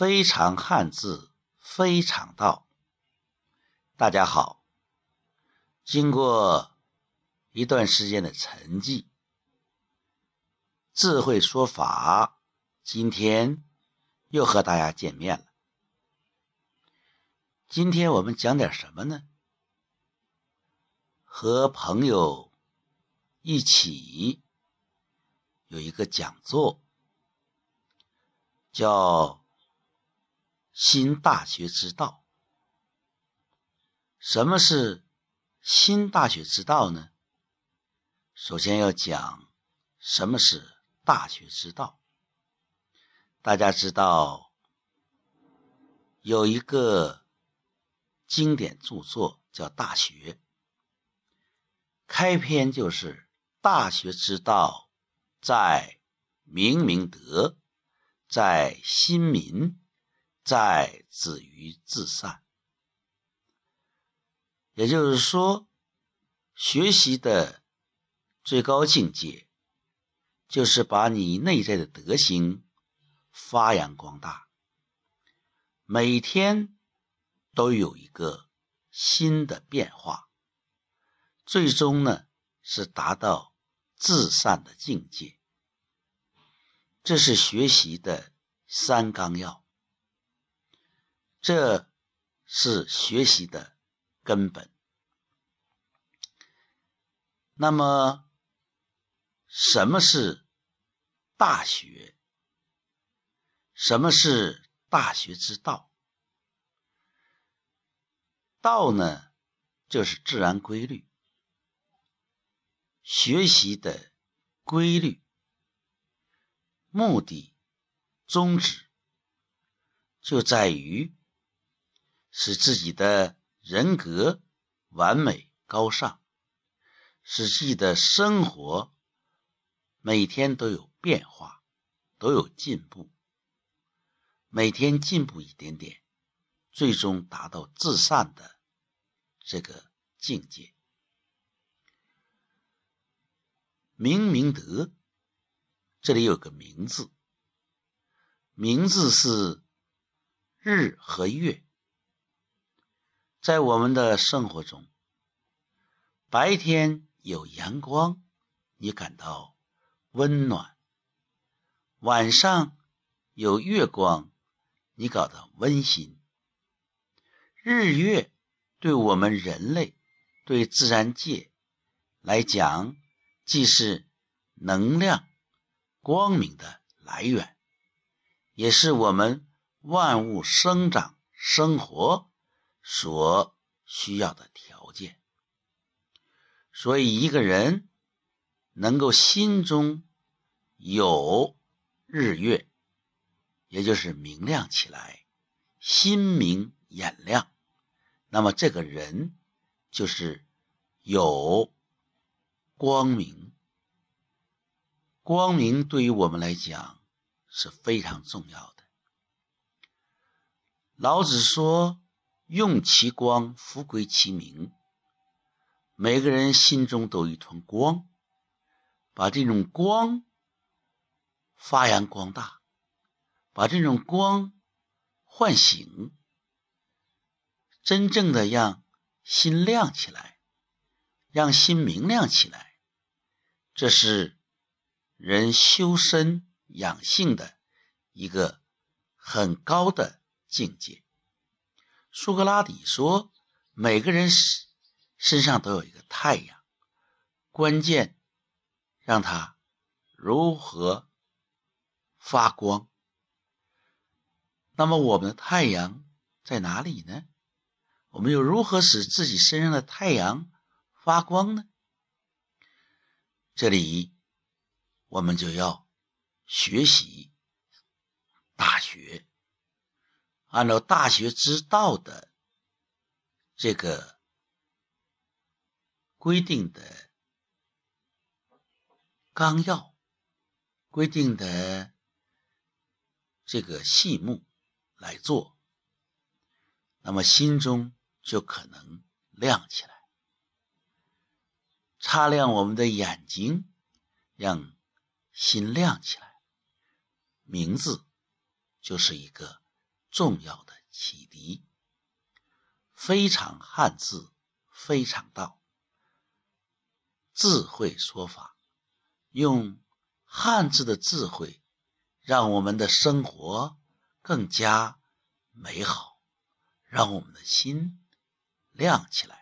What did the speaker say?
非常汉字，非常道。大家好，经过一段时间的沉寂，智慧说法，今天又和大家见面了。今天我们讲点什么呢？和朋友一起有一个讲座，叫“新大学之道”。什么是新大学之道呢？首先要讲什么是大学之道。大家知道有一个经典著作叫《大学》。开篇就是“大学之道，在明明德，在亲民，在止于至善。”也就是说，学习的最高境界，就是把你内在的德行发扬光大，每天都有一个新的变化。最终呢，是达到至善的境界。这是学习的三纲要，这是学习的根本。那么，什么是大学？什么是大学之道？道呢，就是自然规律。学习的规律、目的、宗旨，就在于使自己的人格完美高尚，使自己的生活每天都有变化，都有进步，每天进步一点点，最终达到至善的这个境界。明明德，这里有个“明”字，“明”字是日和月。在我们的生活中，白天有阳光，你感到温暖；晚上有月光，你感到温馨。日月对我们人类、对自然界来讲，既是能量、光明的来源，也是我们万物生长、生活所需要的条件。所以，一个人能够心中有日月，也就是明亮起来，心明眼亮，那么这个人就是有。光明，光明对于我们来讲是非常重要的。老子说：“用其光，复归其明。”每个人心中都有一团光，把这种光发扬光大，把这种光唤醒，真正的让心亮起来，让心明亮起来。这是人修身养性的一个很高的境界。苏格拉底说：“每个人身上都有一个太阳，关键让它如何发光。那么，我们的太阳在哪里呢？我们又如何使自己身上的太阳发光呢？”这里，我们就要学习大学，按照大学之道的这个规定的纲要、规定的这个细目来做，那么心中就可能亮起来。擦亮我们的眼睛，让心亮起来。名字就是一个重要的启迪。非常汉字，非常道。智慧说法，用汉字的智慧，让我们的生活更加美好，让我们的心亮起来。